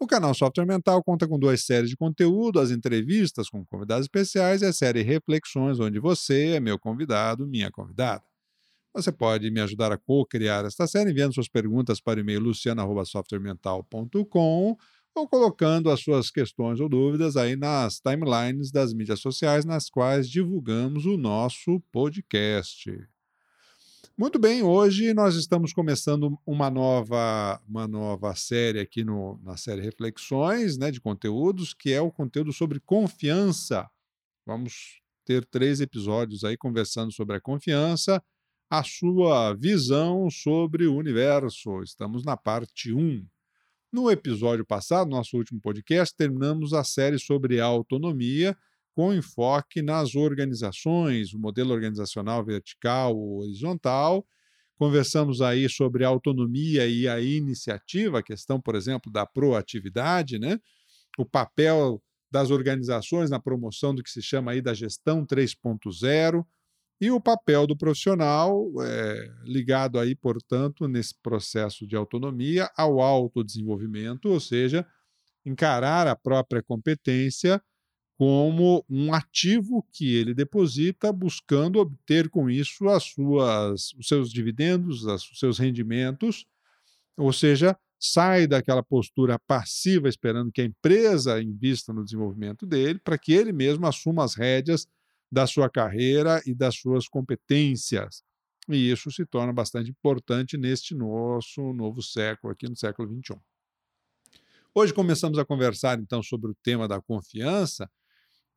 O canal Software Mental conta com duas séries de conteúdo, as entrevistas com convidados especiais e a série Reflexões, onde você é meu convidado, minha convidada. Você pode me ajudar a co-criar esta série enviando suas perguntas para o e-mail luciano.softwaremental.com ou colocando as suas questões ou dúvidas aí nas timelines das mídias sociais nas quais divulgamos o nosso podcast. Muito bem, hoje nós estamos começando uma nova, uma nova série aqui no, na série Reflexões né, de conteúdos, que é o conteúdo sobre confiança. Vamos ter três episódios aí conversando sobre a confiança, a sua visão sobre o universo. Estamos na parte 1. No episódio passado, nosso último podcast, terminamos a série sobre autonomia com enfoque nas organizações, o modelo organizacional vertical ou horizontal. Conversamos aí sobre autonomia e a iniciativa, a questão, por exemplo, da proatividade, né? o papel das organizações na promoção do que se chama aí da gestão 3.0 e o papel do profissional é, ligado aí, portanto, nesse processo de autonomia ao autodesenvolvimento, ou seja, encarar a própria competência como um ativo que ele deposita, buscando obter com isso as suas, os seus dividendos, os seus rendimentos, ou seja, sai daquela postura passiva esperando que a empresa invista no desenvolvimento dele, para que ele mesmo assuma as rédeas da sua carreira e das suas competências. E isso se torna bastante importante neste nosso novo século, aqui no século XXI. Hoje começamos a conversar então sobre o tema da confiança,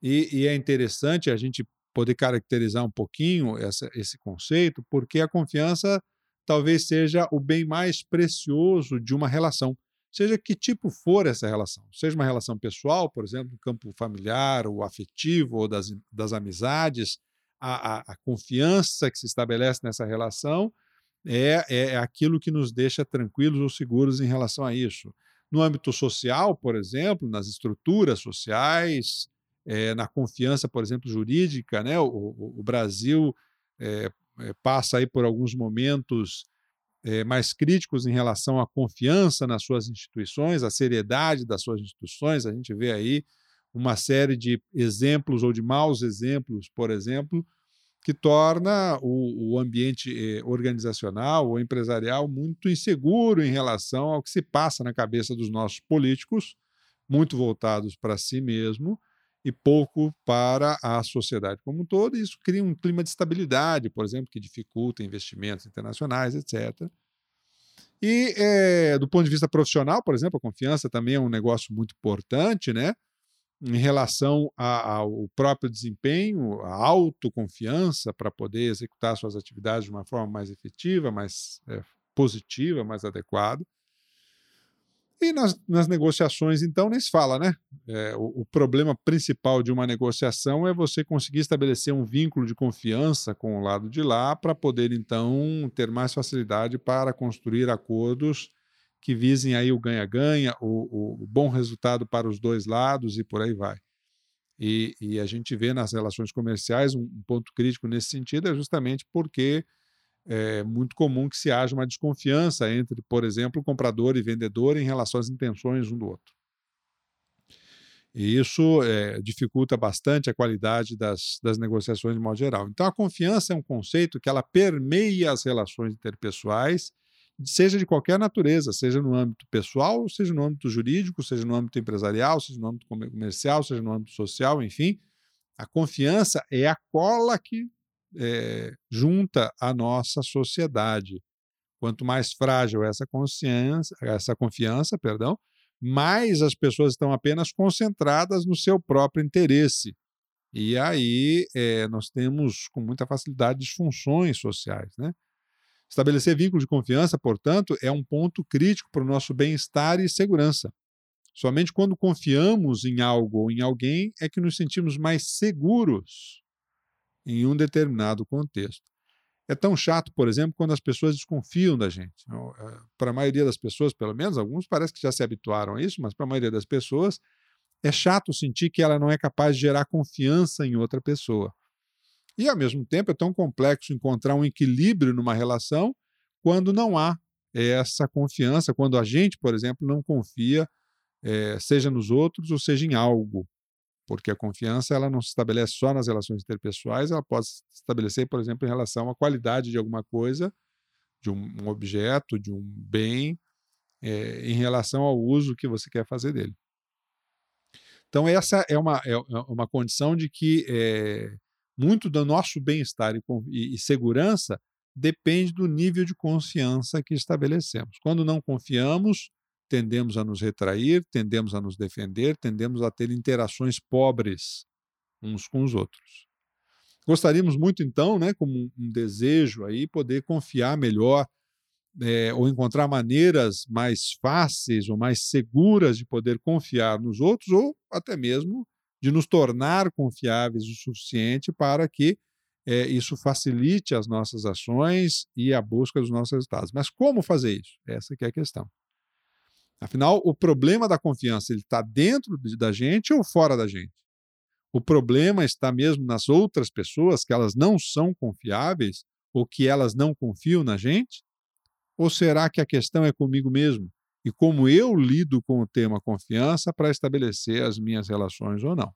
e, e, é interessante a gente poder caracterizar um pouquinho essa, esse conceito, porque a confiança talvez seja o bem mais precioso de uma relação, seja que tipo for essa relação, seja uma relação pessoal, por exemplo, no campo familiar, ou afetivo, ou das, das amizades, a, a, a confiança que se estabelece nessa relação é, é aquilo que nos deixa tranquilos ou seguros em relação a isso. No âmbito social, por exemplo, nas estruturas sociais, é, na confiança, por exemplo, jurídica, né? o, o, Brasil é, passa aí por alguns momentos mais críticos em relação à confiança nas suas instituições, a seriedade das suas instituições. A gente vê aí uma série de exemplos ou de maus exemplos, por exemplo, que torna o, o ambiente organizacional ou empresarial muito inseguro em relação ao que se passa na cabeça dos nossos políticos, muito voltados para si mesmo, e pouco para a sociedade como um todo, e isso cria um clima de estabilidade, por exemplo, que dificulta investimentos internacionais, etc. E é, do ponto de vista profissional, por exemplo, a confiança também é um negócio muito importante, né? Em relação ao próprio desempenho, a autoconfiança para poder executar suas atividades de uma forma mais efetiva, mais é, positiva, mais adequada. E nas, nas negociações, então, nem se fala, né? É, o, o, problema principal de uma negociação é você conseguir estabelecer um vínculo de confiança com o lado de lá para poder, então, ter mais facilidade para construir acordos que visem aí o ganha-ganha, o, o, bom resultado para os dois lados e por aí vai. E, e a gente vê nas relações comerciais um, um ponto crítico nesse sentido é justamente porque é muito comum que se haja uma desconfiança entre, por exemplo, comprador e vendedor em relação às intenções um do outro. E isso é, dificulta bastante a qualidade das, das negociações de modo geral. Então, a confiança é um conceito que ela permeia as relações interpessoais, seja de qualquer natureza, seja no âmbito pessoal, seja no âmbito jurídico, seja no âmbito empresarial, seja no âmbito comercial, seja no âmbito social, enfim. A confiança é a cola que é, junta a nossa sociedade. Quanto mais frágil essa consciência, essa confiança, perdão, mais as pessoas estão apenas concentradas no seu próprio interesse. E aí é, nós temos com muita facilidade disfunções sociais. Né? Estabelecer vínculo de confiança, portanto, é um ponto crítico para o nosso bem-estar e segurança. Somente quando confiamos em algo ou em alguém é que nos sentimos mais seguros em um determinado contexto. É tão chato, por exemplo, quando as pessoas desconfiam da gente. É, para a maioria das pessoas, pelo menos, alguns parece que já se habituaram a isso, mas para a maioria das pessoas, é chato sentir que ela não é capaz de gerar confiança em outra pessoa. E, ao mesmo tempo, é tão complexo encontrar um equilíbrio numa relação quando não há essa confiança, quando a gente, por exemplo, não confia, é, seja nos outros ou seja em algo. Porque a confiança ela não se estabelece só nas relações interpessoais, ela pode se estabelecer, por exemplo, em relação à qualidade de alguma coisa, de um, objeto, de um bem, é, em relação ao uso que você quer fazer dele. Então, essa é uma, é, é uma condição de que é, muito do nosso bem-estar e, e, e segurança depende do nível de confiança que estabelecemos. Quando não confiamos, tendemos a nos retrair, tendemos a nos defender, tendemos a ter interações pobres uns com os outros. Gostaríamos muito, então, né, como um desejo aí, poder confiar melhor é, ou encontrar maneiras mais fáceis ou mais seguras de poder confiar nos outros ou até mesmo de nos tornar confiáveis o suficiente para que é, isso facilite as nossas ações e a busca dos nossos resultados. Mas como fazer isso? Essa é a questão. Afinal, o problema da confiança ele está dentro da gente ou fora da gente? O problema está mesmo nas outras pessoas que elas não são confiáveis ou que elas não confiam na gente? Ou será que a questão é comigo mesmo e como eu lido com o tema confiança para estabelecer as minhas relações ou não?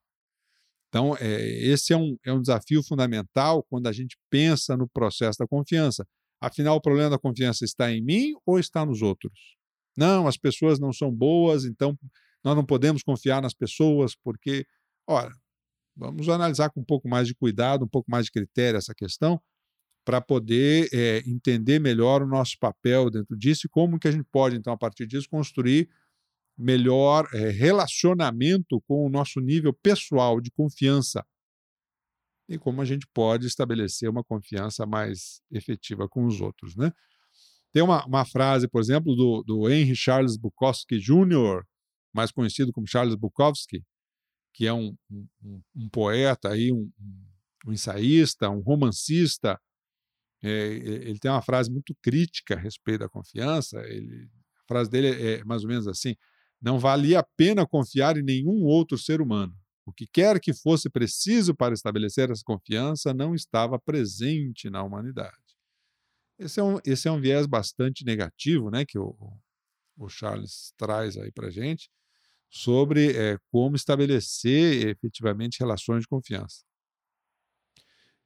Então, é, esse é um, é um desafio fundamental quando a gente pensa no processo da confiança. Afinal, o problema da confiança está em mim ou está nos outros? Não, as pessoas não são boas, então nós não podemos confiar nas pessoas, porque, ora, vamos analisar com um pouco mais de cuidado, um pouco mais de critério essa questão, para poder é, entender melhor o nosso papel dentro disso e como que a gente pode, então, a partir disso, construir melhor é, relacionamento com o nosso nível pessoal de confiança e como a gente pode estabelecer uma confiança mais efetiva com os outros, né? Tem uma, uma frase, por exemplo, do, do Henry Charles Bukowski Jr., mais conhecido como Charles Bukowski, que é um, um, um poeta, aí, um, um, ensaísta, um romancista. É, ele tem uma frase muito crítica a respeito da confiança. Ele, a frase dele é mais ou menos assim: não valia a pena confiar em nenhum outro ser humano. O que quer que fosse preciso para estabelecer essa confiança não estava presente na humanidade. Esse é um, esse é um viés bastante negativo né, que o, o Charles traz aí para a gente sobre é, como estabelecer efetivamente relações de confiança.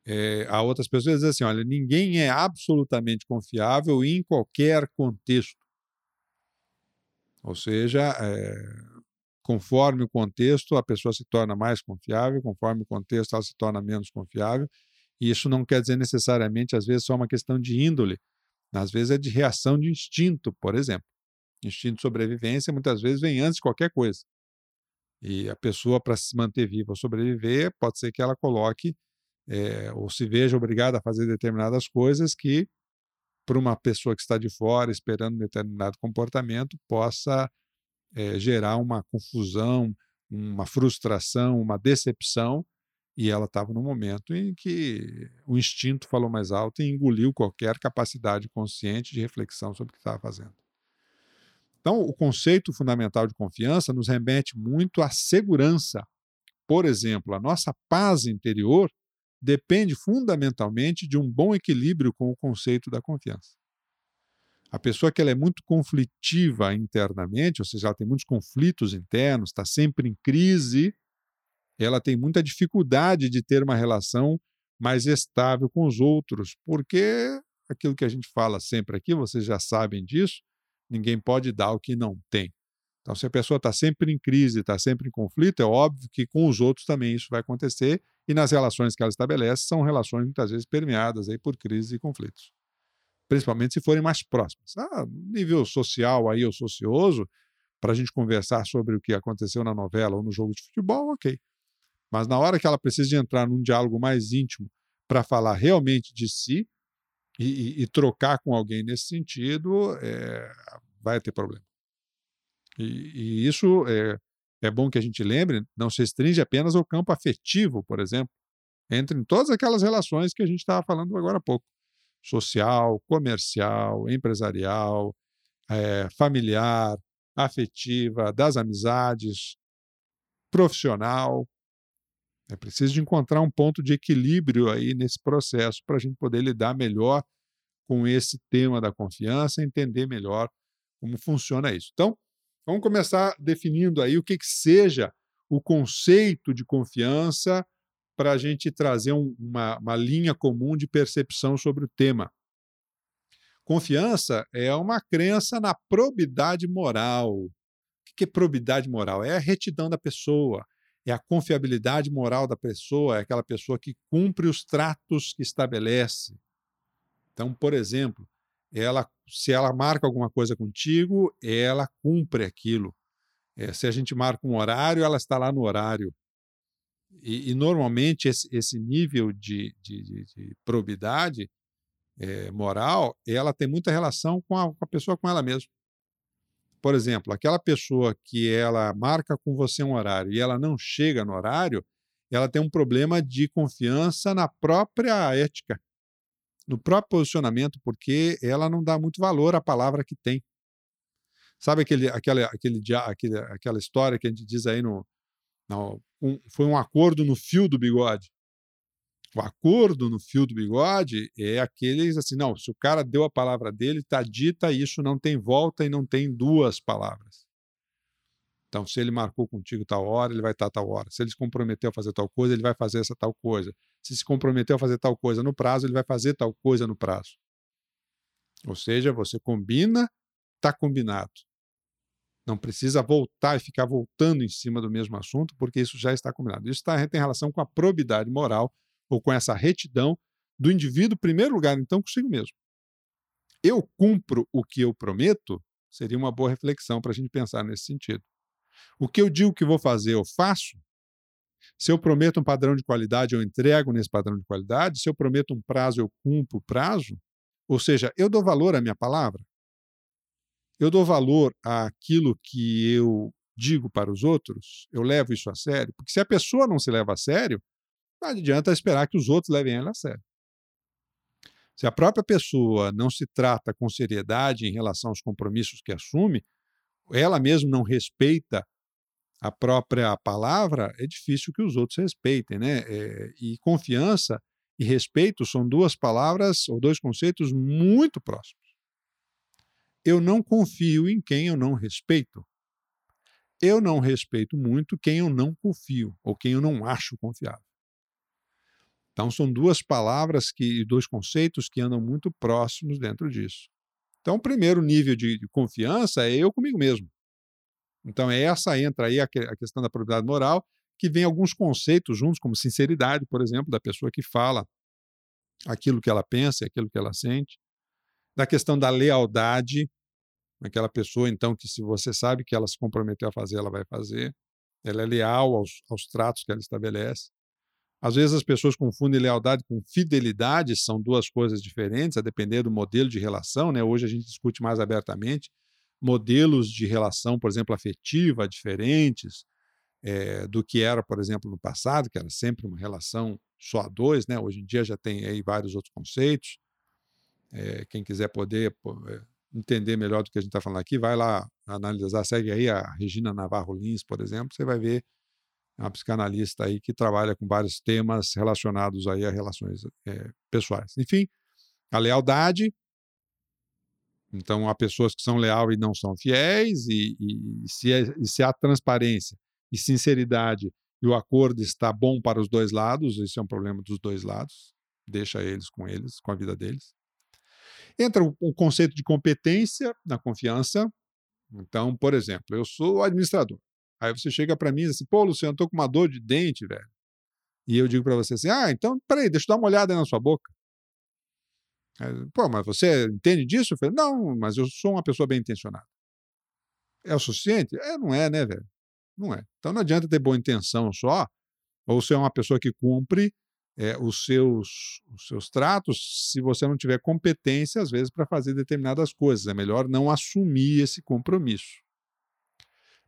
É, há outras pessoas que dizem assim: olha, ninguém é absolutamente confiável em qualquer contexto. Ou seja, é, conforme o contexto, a pessoa se torna mais confiável, conforme o contexto, ela se torna menos confiável. E isso não quer dizer necessariamente, às vezes, só uma questão de índole. Às vezes é de reação de instinto, por exemplo. Instinto de sobrevivência muitas vezes vem antes de qualquer coisa. E a pessoa, para se manter viva ou sobreviver, pode ser que ela coloque é, ou se veja obrigada a fazer determinadas coisas que para uma pessoa que está de fora esperando um determinado comportamento possa é, gerar uma confusão, uma frustração, uma decepção. E ela estava no momento em que o instinto falou mais alto e engoliu qualquer capacidade consciente de reflexão sobre o que estava fazendo. Então, o conceito fundamental de confiança nos remete muito à segurança. Por exemplo, a nossa paz interior depende fundamentalmente de um bom equilíbrio com o conceito da confiança. A pessoa que ela é muito conflitiva internamente, ou seja, ela tem muitos conflitos internos, está sempre em crise, ela tem muita dificuldade de ter uma relação mais estável com os outros, porque aquilo que a gente fala sempre aqui, vocês já sabem disso, ninguém pode dar o que não tem. Então, se a pessoa está sempre em crise, está sempre em conflito, é óbvio que com os outros também isso vai acontecer, e nas relações que ela estabelece, são relações muitas vezes permeadas aí por crises e conflitos. Principalmente se forem mais próximas. Ah, nível social aí, ou socioso, para a gente conversar sobre o que aconteceu na novela ou no jogo de futebol, ok. Mas na hora que ela precisa de entrar num diálogo mais íntimo para falar realmente de si e, e, e, trocar com alguém nesse sentido, é, vai ter problema. E, e isso é, é bom que a gente lembre, não se restringe apenas ao campo afetivo, por exemplo. Entra em todas aquelas relações que a gente estava falando agora há pouco: social, comercial, empresarial, é, familiar, afetiva, das amizades, profissional. É preciso de encontrar um ponto de equilíbrio aí nesse processo para a gente poder lidar melhor com esse tema da confiança, entender melhor como funciona isso. Então, vamos começar definindo aí o que, que seja o conceito de confiança para a gente trazer um, uma, uma linha comum de percepção sobre o tema. Confiança é uma crença na probidade moral. O que é probidade moral? É a retidão da pessoa, é a confiabilidade moral da pessoa, é aquela pessoa que cumpre os tratos que estabelece. Então, por exemplo, ela, se ela marca alguma coisa contigo, ela cumpre aquilo. É, se a gente marca um horário, ela está lá no horário. E, e normalmente esse, esse nível de, de, de, de probidade é, moral, ela tem muita relação com a, com a pessoa, com ela mesma. Por exemplo, aquela pessoa que ela marca com você um horário e ela não chega no horário, ela tem um problema de confiança na própria ética, no próprio posicionamento, porque ela não dá muito valor à palavra que tem. Sabe aquele, aquela, aquele, aquele, aquela história que a gente diz aí no. no um, foi um acordo no fio do bigode. O acordo no fio do bigode é aqueles assim, não, se o cara deu a palavra dele, está dita, isso não tem volta e não tem duas palavras. Então, se ele marcou contigo tal hora, ele vai estar tal hora. Se ele se comprometeu a fazer tal coisa, ele vai fazer essa tal coisa. Se se comprometeu a fazer tal coisa no prazo, ele vai fazer tal coisa no prazo. Ou seja, você combina, está combinado. Não precisa voltar e ficar voltando em cima do mesmo assunto, porque isso já está combinado. Isso está, tem relação com a probidade moral ou com essa retidão do indivíduo, em primeiro lugar, então, consigo mesmo. Eu cumpro o que eu prometo? Seria uma boa reflexão para a gente pensar nesse sentido. O que eu digo que vou fazer, eu faço? Se eu prometo um padrão de qualidade, eu entrego nesse padrão de qualidade. Se eu prometo um prazo, eu cumpro o prazo. Ou seja, eu dou valor à minha palavra eu dou valor àquilo que eu digo para os outros, eu levo isso a sério, porque se a pessoa não se leva a sério, não adianta esperar que os outros levem ela a sério. Se a própria pessoa não se trata com seriedade em relação aos compromissos que assume, ela mesma não respeita a própria palavra, é difícil que os outros respeitem, né? É, e confiança e respeito são duas palavras ou dois conceitos muito próximos eu não confio em quem eu não respeito. Eu não respeito muito quem eu não confio ou quem eu não acho confiável. Então são duas palavras que dois conceitos que andam muito próximos dentro disso. Então o primeiro nível de, de confiança é eu comigo mesmo. Então é essa entra aí a, a questão da probabilidade moral, que vem alguns conceitos juntos, como sinceridade, por exemplo, da pessoa que fala aquilo que ela pensa, aquilo que ela sente da questão da lealdade, aquela pessoa, então, que se você sabe que ela se comprometeu a fazer, ela vai fazer. Ela é leal aos, aos tratos que ela estabelece. Às vezes as pessoas confundem lealdade com fidelidade, são duas coisas diferentes, a depender do modelo de relação. Né? Hoje a gente discute mais abertamente modelos de relação, por exemplo, afetiva, diferentes é, do que era, por exemplo, no passado, que era sempre uma relação só a dois. Né? Hoje em dia já tem aí vários outros conceitos. É, quem quiser poder é, entender melhor do que a gente está falando aqui, vai lá analisar, segue aí a Regina Navarro Lins, por exemplo, você vai ver uma psicanalista aí que trabalha com vários temas relacionados aí a relações é, pessoais. Enfim, a lealdade. Então, há pessoas que são leais e não são fiéis, e, e, se, é, e se há transparência e sinceridade e o acordo está bom para os dois lados, isso é um problema dos dois lados, deixa eles com eles, com a vida deles. Entra o, o conceito de competência na confiança. Então, por exemplo, eu sou administrador. Aí você chega para mim e diz assim: pô, Luciano, tô com uma dor de dente, velho. E eu digo para você assim: ah, então, peraí, deixa eu dar uma olhada na sua boca. Aí, pô, mas você entende disso? Eu falei: não, mas eu sou uma pessoa bem intencionada. É o suficiente? É, não é, né, velho? Não é. Então não adianta ter boa intenção só, ou ser uma pessoa que cumpre é, os, seus, os seus tratos se você não tiver competência, às vezes, para fazer determinadas coisas. É melhor não assumir esse compromisso.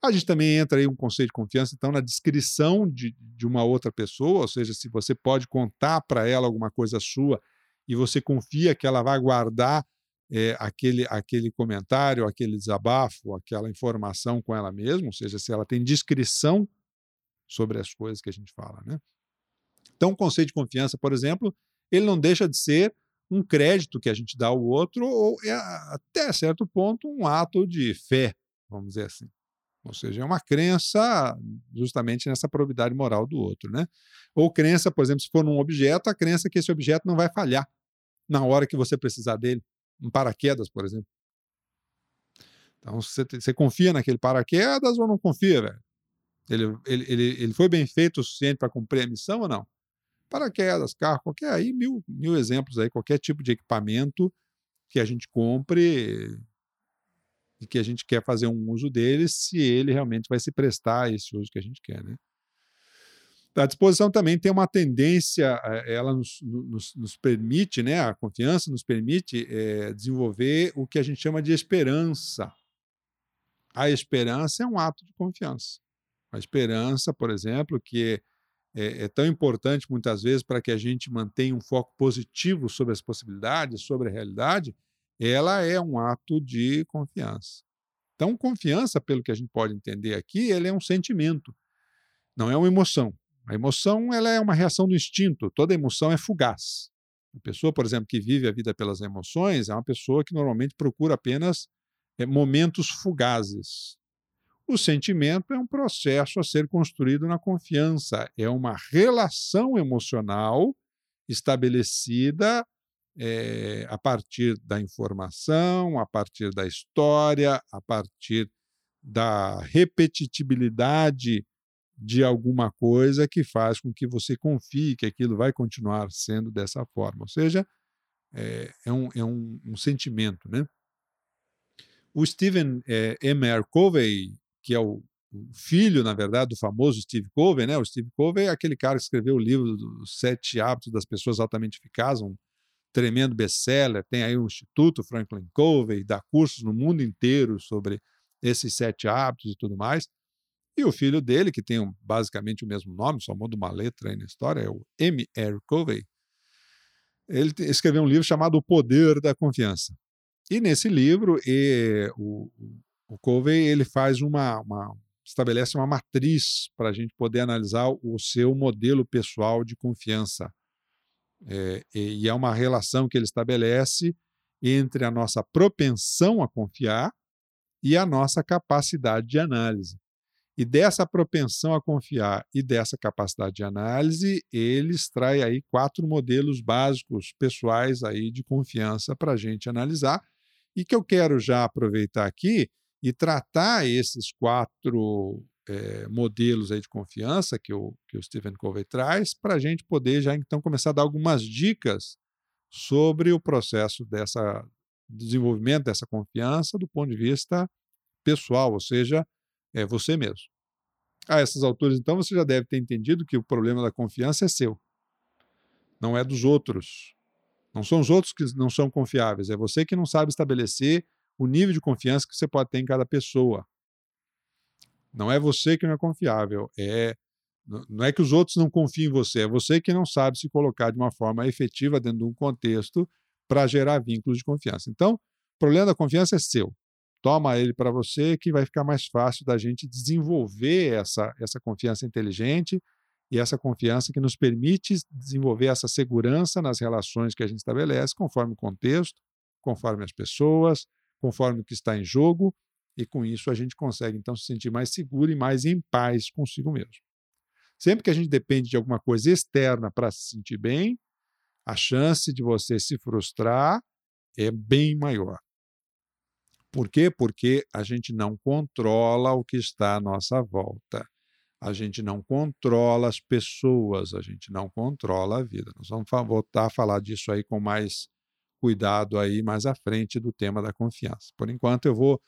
A gente também entra aí um conceito de confiança, então, na descrição de, de uma outra pessoa, ou seja, se você pode contar para ela alguma coisa sua e você confia que ela vai guardar é, aquele, aquele comentário, aquele desabafo, aquela informação com ela mesma, ou seja, se ela tem descrição sobre as coisas que a gente fala. Né? Então, o conceito de confiança, por exemplo, ele não deixa de ser um crédito que a gente dá ao outro, ou é, até certo ponto um ato de fé, vamos dizer assim. Ou seja, é uma crença justamente nessa probidade moral do outro. Né? Ou crença, por exemplo, se for num objeto, a crença que esse objeto não vai falhar na hora que você precisar dele um paraquedas, por exemplo. Então, você, você confia naquele paraquedas ou não confia, velho? Ele, ele, ele, ele foi bem feito o suficiente para cumprir a missão ou não? Paraquedas, carro, qualquer aí, mil, mil exemplos aí, qualquer tipo de equipamento que a gente compre e que a gente quer fazer um uso dele, se ele realmente vai se prestar a esse uso que a gente quer, né? A disposição também tem uma tendência, eh, ela nos, nos, nos permite, né, a confiança nos permite é, desenvolver o que a gente chama de esperança. A esperança é um ato de confiança. A esperança, por exemplo, que é, é tão importante muitas vezes para que a gente mantenha um foco positivo sobre as possibilidades, sobre a realidade, ela é um ato de confiança. Então, confiança, pelo que a gente pode entender aqui, ele é um sentimento, não é uma emoção. A emoção ela é uma reação do instinto, toda emoção é fugaz. A pessoa, por exemplo, que vive a vida pelas emoções é uma pessoa que normalmente procura apenas é, momentos fugazes. O sentimento é um processo a ser construído na confiança, é uma relação emocional estabelecida é, a partir da informação, a partir da história, a partir da repetitibilidade de alguma coisa que faz com que você confie que aquilo vai continuar sendo dessa forma. Ou seja, é, é, um, é um, um, sentimento. Né? O Stephen é, M. R. Covey, que é o, filho, na verdade, do famoso Steve Covey, né? o Steve Covey é aquele cara que escreveu o livro dos Sete Hábitos das Pessoas Altamente Eficazes, um tremendo best-seller. Tem aí o Instituto Franklin Covey, dá cursos no mundo inteiro sobre esses sete hábitos e tudo mais. E o filho dele, que tem um, basicamente o mesmo nome, só muda uma letra aí na história, é o M. R. Covey. Ele escreveu um livro chamado O Poder da Confiança. E nesse livro, e, o, o Covey ele faz uma, uma estabelece uma matriz para a gente poder analisar o seu modelo pessoal de confiança. É, e é uma relação que ele estabelece entre a nossa propensão a confiar e a nossa capacidade de análise. E dessa propensão a confiar e dessa capacidade de análise, ele extrai aí quatro modelos básicos pessoais aí de confiança para a gente analisar e que eu quero já aproveitar aqui e tratar esses quatro é, modelos aí de confiança que o, que o Stephen Covey traz para a gente poder já então começar a dar algumas dicas sobre o processo dessa desenvolvimento dessa confiança do ponto de vista pessoal, ou seja, é você mesmo. A essas alturas, então, você já deve ter entendido que o problema da confiança é seu, não é dos outros. Não são os outros que não são confiáveis, é você que não sabe estabelecer o nível de confiança que você pode ter em cada pessoa. Não é você que não é confiável, é não é que os outros não confiem em você, é você que não sabe se colocar de uma forma efetiva dentro de um contexto para gerar vínculos de confiança. Então, o problema da confiança é seu toma ele para você, que vai ficar mais fácil da gente desenvolver essa, essa confiança inteligente e essa confiança que nos permite desenvolver essa segurança nas relações que a gente estabelece, conforme o contexto, conforme as pessoas, conforme o que está em jogo, e com isso a gente consegue então se sentir mais seguro e mais em paz consigo mesmo. Sempre que a gente depende de alguma coisa externa para se sentir bem, a chance de você se frustrar é bem maior. Por quê? Porque a gente não controla o que está à nossa volta. A gente não controla as pessoas, a gente não controla a vida. Nós vamos voltar a falar disso aí com mais cuidado aí mais à frente do tema da confiança. Por enquanto, eu vou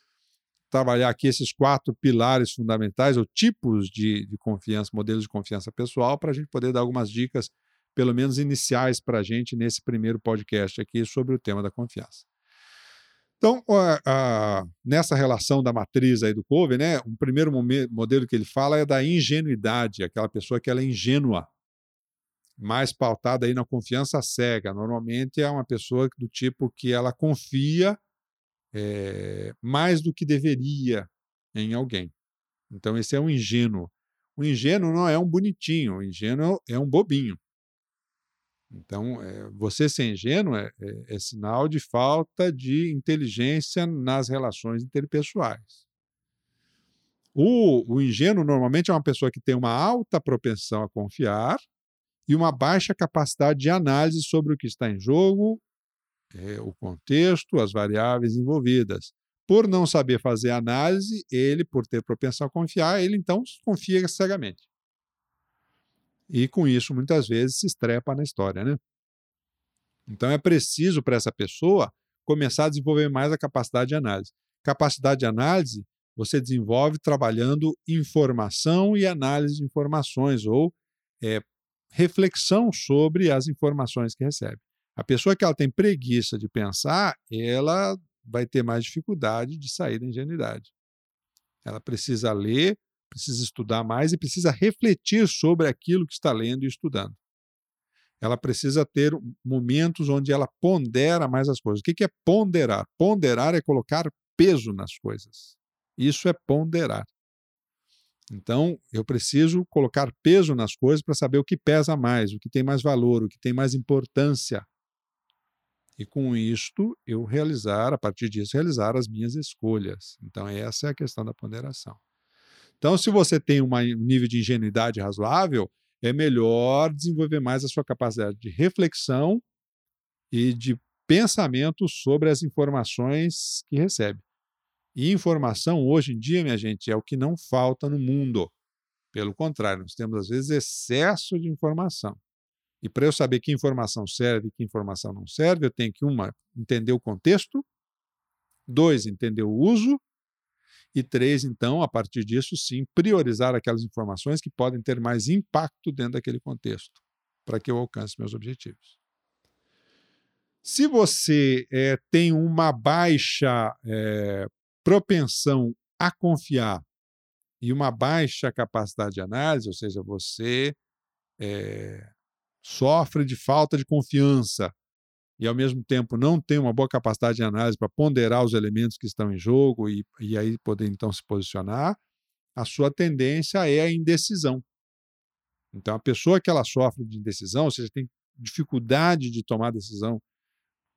trabalhar aqui esses quatro pilares fundamentais, ou tipos de, de confiança, modelos de confiança pessoal, para a gente poder dar algumas dicas, pelo menos iniciais, para a gente nesse primeiro podcast aqui sobre o tema da confiança. Então, nessa relação da matriz aí do Covey, né, um primeiro modelo que ele fala é da ingenuidade, aquela pessoa que ela é ingênua, mais pautada aí na confiança cega. Normalmente é uma pessoa do tipo que ela confia é, mais do que deveria em alguém. Então, esse é um ingênuo. O ingênuo não é um bonitinho, o ingênuo é um bobinho. Então, é, você ser ingênuo é, é, é, sinal de falta de inteligência nas relações interpessoais. O, o ingênuo normalmente é uma pessoa que tem uma alta propensão a confiar e uma baixa capacidade de análise sobre o que está em jogo, é, o contexto, as variáveis envolvidas. Por não saber fazer análise, ele, por ter propensão a confiar, ele então confia cegamente. E com isso, muitas vezes, se estrepa na história, né? Então é preciso para essa pessoa começar a desenvolver mais a capacidade de análise. Capacidade de análise você desenvolve trabalhando informação e análise de informações, ou é, reflexão sobre as informações que recebe. A pessoa que ela tem preguiça de pensar, ela vai ter mais dificuldade de sair da ingenuidade. Ela precisa ler, precisa estudar mais e precisa refletir sobre aquilo que está lendo e estudando. Ela precisa ter momentos onde ela pondera mais as coisas. O que é ponderar? Ponderar é colocar peso nas coisas. Isso é ponderar. Então, eu preciso colocar peso nas coisas para saber o que pesa mais, o que tem mais valor, o que tem mais importância. E com isto, eu realizar, a partir disso, realizar as minhas escolhas. Então, essa é a questão da ponderação. Então, se você tem um nível de ingenuidade razoável, é melhor desenvolver mais a sua capacidade de reflexão e de pensamento sobre as informações que recebe. E informação, hoje em dia, minha gente, é o que não falta no mundo. Pelo contrário, nós temos, às vezes, excesso de informação. E para eu saber que informação serve e que informação não serve, eu tenho que, uma, entender o contexto, dois, entender o uso, e três, então, a partir disso, sim, priorizar aquelas informações que podem ter mais impacto dentro daquele contexto, para que eu alcance meus objetivos. Se você é, tem uma baixa é, propensão a confiar e uma baixa capacidade de análise, ou seja, você é, sofre de falta de confiança e, ao mesmo tempo, não tem uma boa capacidade de análise para ponderar os elementos que estão em jogo e, e aí poder, então, se posicionar, a sua tendência é a indecisão. Então, a pessoa que ela sofre de indecisão, ou seja, tem dificuldade de tomar decisão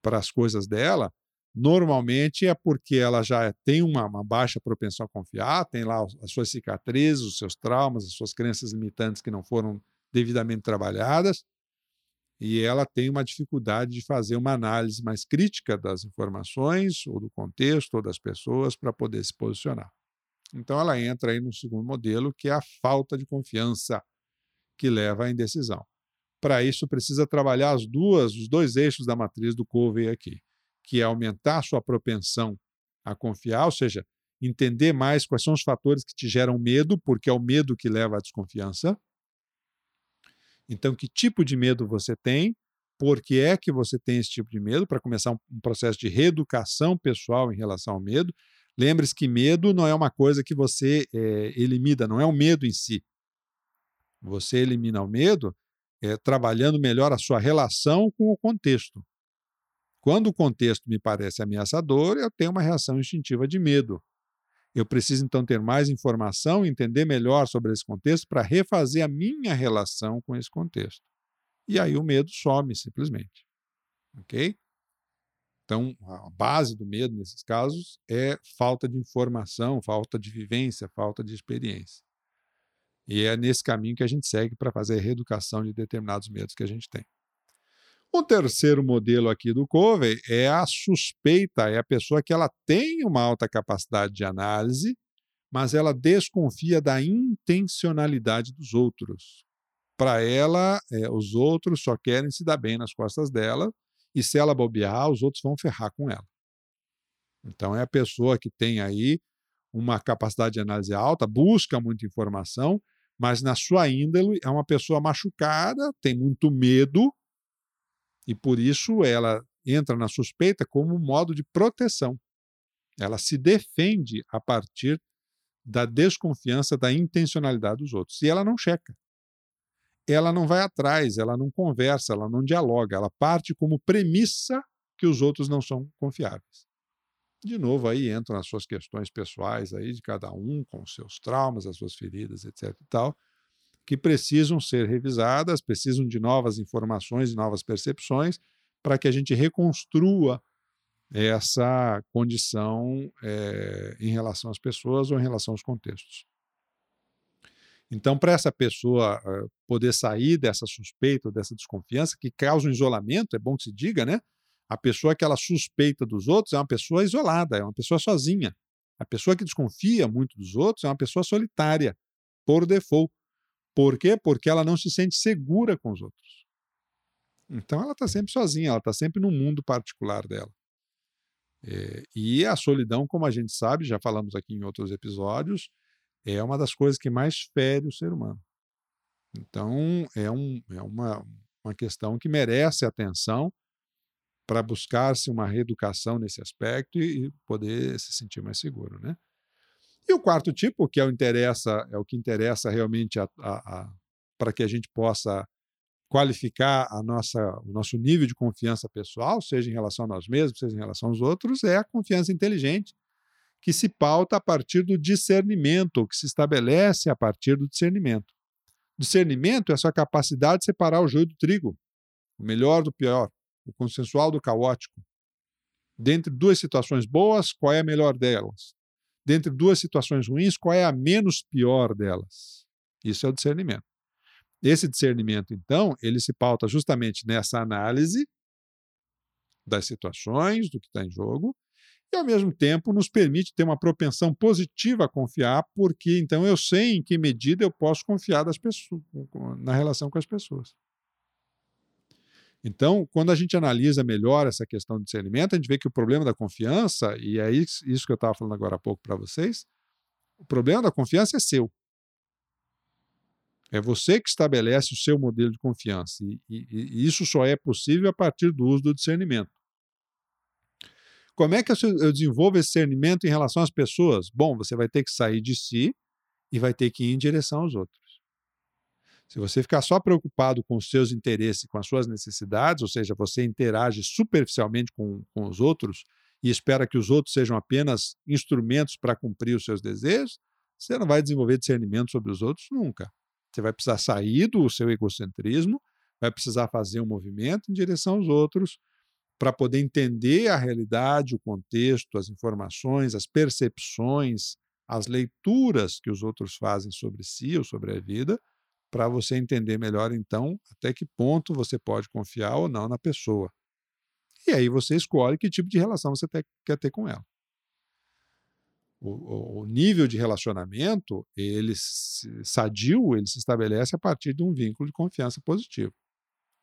para as coisas dela, normalmente é porque ela já tem uma, uma, baixa propensão a confiar, tem lá as suas cicatrizes, os seus traumas, as suas crenças limitantes que não foram devidamente trabalhadas, e ela tem uma dificuldade de fazer uma análise mais crítica das informações, ou do contexto, ou das pessoas, para poder se posicionar. Então, ela entra aí no segundo modelo, que é a falta de confiança, que leva à indecisão. Para isso, precisa trabalhar as duas, os dois eixos da matriz do Covey aqui, que é aumentar sua propensão a confiar, ou seja, entender mais quais são os fatores que te geram medo, porque é o medo que leva à desconfiança, então, que tipo de medo você tem? Por que é que você tem esse tipo de medo? Para começar um, processo de reeducação pessoal em relação ao medo. Lembre-se que medo não é uma coisa que você é, elimina, não é o medo em si. Você elimina o medo é, trabalhando melhor a sua relação com o contexto. Quando o contexto me parece ameaçador, eu tenho uma reação instintiva de medo. Eu preciso então ter mais informação, entender melhor sobre esse contexto para refazer a minha relação com esse contexto. E aí o medo some simplesmente. Ok? Então, a base do medo nesses casos é falta de informação, falta de vivência, falta de experiência. E é nesse caminho que a gente segue para fazer a reeducação de determinados medos que a gente tem. O terceiro modelo aqui do Covey é a suspeita, é a pessoa que ela tem uma alta capacidade de análise, mas ela desconfia da intencionalidade dos outros. Para ela, é, os outros só querem se dar bem nas costas dela, e se ela bobear, os outros vão ferrar com ela. Então, é a pessoa que tem aí uma capacidade de análise alta, busca muita informação, mas na sua índole é uma pessoa machucada, tem muito medo e por isso ela entra na suspeita como modo de proteção. Ela se defende a partir da desconfiança, da intencionalidade dos outros. E ela não checa. Ela não vai atrás, ela não conversa, ela não dialoga, ela parte como premissa que os outros não são confiáveis. De novo, aí entram as suas questões pessoais aí de cada um, com os seus traumas, as suas feridas, etc. e tal, que precisam ser revisadas, precisam de novas informações e novas percepções para que a gente reconstrua essa condição é, em relação às pessoas ou em relação aos contextos. Então, para essa pessoa uh, poder sair dessa suspeita, dessa desconfiança, que causa um isolamento, é bom que se diga, né? A pessoa que ela suspeita dos outros é uma pessoa isolada, é uma pessoa sozinha. A pessoa que desconfia muito dos outros é uma pessoa solitária, por default. Por quê? Porque ela não se sente segura com os outros. Então ela está sempre sozinha, ela está sempre no mundo particular dela. É, e a solidão, como a gente sabe, já falamos aqui em outros episódios, é uma das coisas que mais fere o ser humano. Então é, um, é uma, uma questão que merece atenção para buscar-se uma reeducação nesse aspecto e, e, poder se sentir mais seguro, né? E o quarto tipo, que é o, interessa, é o que interessa realmente para que a gente possa qualificar a nossa, o nosso nível de confiança pessoal, seja em relação a nós mesmos, seja em relação aos outros, é a confiança inteligente, que se pauta a partir do discernimento, que se estabelece a partir do discernimento. Discernimento é a sua capacidade de separar o joio do trigo, o melhor do pior, o consensual do caótico. Dentre duas situações boas, qual é a melhor delas? Dentre duas situações ruins, qual é a menos pior delas? Isso é o discernimento. Esse discernimento, então, ele se pauta justamente nessa análise das situações, do que está em jogo, e ao mesmo tempo nos permite ter uma propensão positiva a confiar, porque então eu sei em que medida eu posso confiar pessoas, na relação com as pessoas. Então, quando a gente analisa melhor essa questão de discernimento, a gente vê que o problema da confiança, e é isso que eu estava falando agora há pouco para vocês, o problema da confiança é seu. É você que estabelece o seu modelo de confiança. E, e, e isso só é possível a partir do uso do discernimento. Como é que eu desenvolvo esse discernimento em relação às pessoas? Bom, você vai ter que sair de si e vai ter que ir em direção aos outros. Se você ficar só preocupado com os seus interesses, com as suas necessidades, ou seja, você interage superficialmente com, com os outros e espera que os outros sejam apenas instrumentos para cumprir os seus desejos, você não vai desenvolver discernimento sobre os outros nunca. Você vai precisar sair do seu egocentrismo, vai precisar fazer um movimento em direção aos outros para poder entender a realidade, o contexto, as informações, as percepções, as leituras que os outros fazem sobre si ou sobre a vida para você entender melhor, então, até que ponto você pode confiar ou não na pessoa. E aí você escolhe que tipo de relação você quer ter com ela. O, o, nível de relacionamento, ele sadio, ele se estabelece a partir de um vínculo de confiança positivo.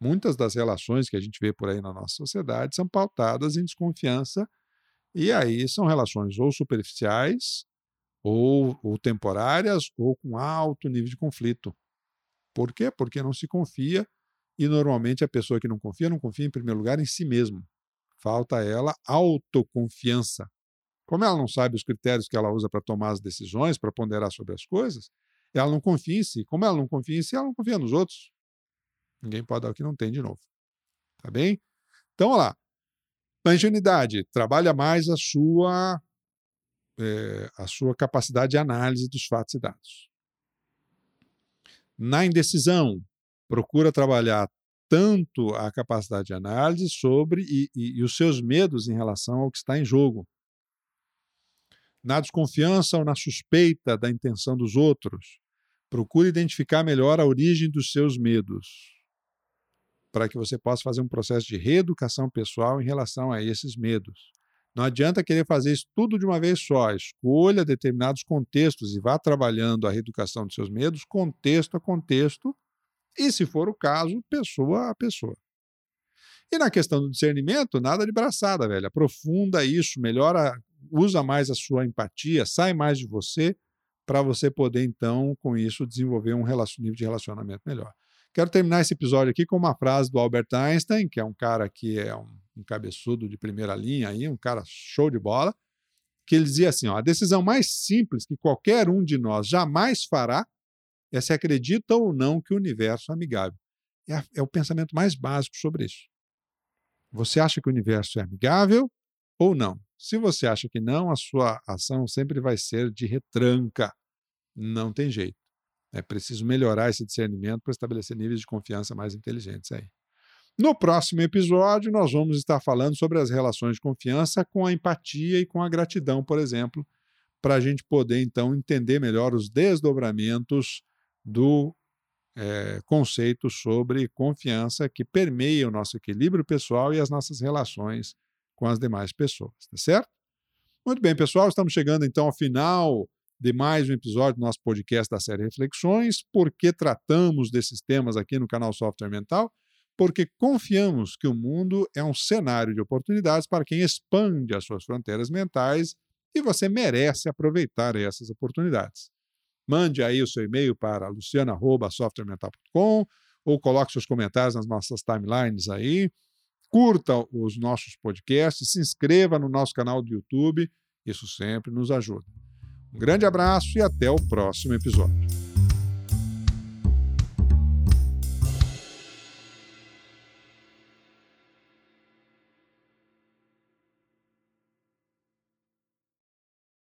Muitas das relações que a gente vê por aí na nossa sociedade são pautadas em desconfiança, e aí são relações ou superficiais, ou, ou temporárias, ou com alto nível de conflito. Por quê? Porque não se confia e normalmente a pessoa que não confia, não confia em primeiro lugar em si mesmo. Falta a ela autoconfiança. Como ela não sabe os critérios que ela usa para tomar as decisões, para ponderar sobre as coisas, ela não confia em si. Como ela não confia em si, ela não confia nos outros. Ninguém pode dar o que não tem de novo. Tá bem? Então, olha lá. Na ingenuidade, trabalha mais a sua, é, a sua capacidade de análise dos fatos e dados. Na indecisão, procura trabalhar tanto a capacidade de análise sobre e, e, e, os seus medos em relação ao que está em jogo. Na desconfiança ou na suspeita da intenção dos outros, procure identificar melhor a origem dos seus medos, para que você possa fazer um processo de reeducação pessoal em relação a esses medos. Não adianta querer fazer isso tudo de uma vez só. Escolha determinados contextos e vá trabalhando a reeducação dos seus medos, contexto a contexto, e, se for o caso, pessoa a pessoa. E na questão do discernimento, nada de braçada, velho. Aprofunda isso, melhora, usa mais a sua empatia, sai mais de você, para você poder, então, com isso, desenvolver um nível de relacionamento melhor. Quero terminar esse episódio aqui com uma frase do Albert Einstein, que é um cara que é um um cabeçudo de primeira linha aí, um cara show de bola. que ele dizia assim: ó, a decisão mais simples que qualquer um de nós jamais fará é se acredita ou não que o universo é amigável. É, é o pensamento mais básico sobre isso. Você acha que o universo é amigável ou não? Se você acha que não, a sua ação sempre vai ser de retranca. Não tem jeito. É preciso melhorar esse discernimento para estabelecer níveis de confiança mais inteligentes aí. No próximo episódio, nós vamos estar falando sobre as relações de confiança com a empatia e com a gratidão, por exemplo, para a gente poder então entender melhor os desdobramentos do é, conceito sobre confiança que permeia o nosso equilíbrio pessoal e as nossas relações com as demais pessoas, tá certo? Muito bem, pessoal, estamos chegando então ao final de mais um episódio do nosso podcast da série Reflexões. Por que tratamos desses temas aqui no canal Software Mental? Porque confiamos que o mundo é um cenário de oportunidades para quem expande as suas fronteiras mentais e você merece aproveitar essas oportunidades. Mande aí o seu e-mail para luciana.softwaremental.com ou coloque seus comentários nas nossas timelines aí. Curta os nossos podcasts, se inscreva no nosso canal do YouTube, isso sempre nos ajuda. Um grande abraço e até o próximo episódio.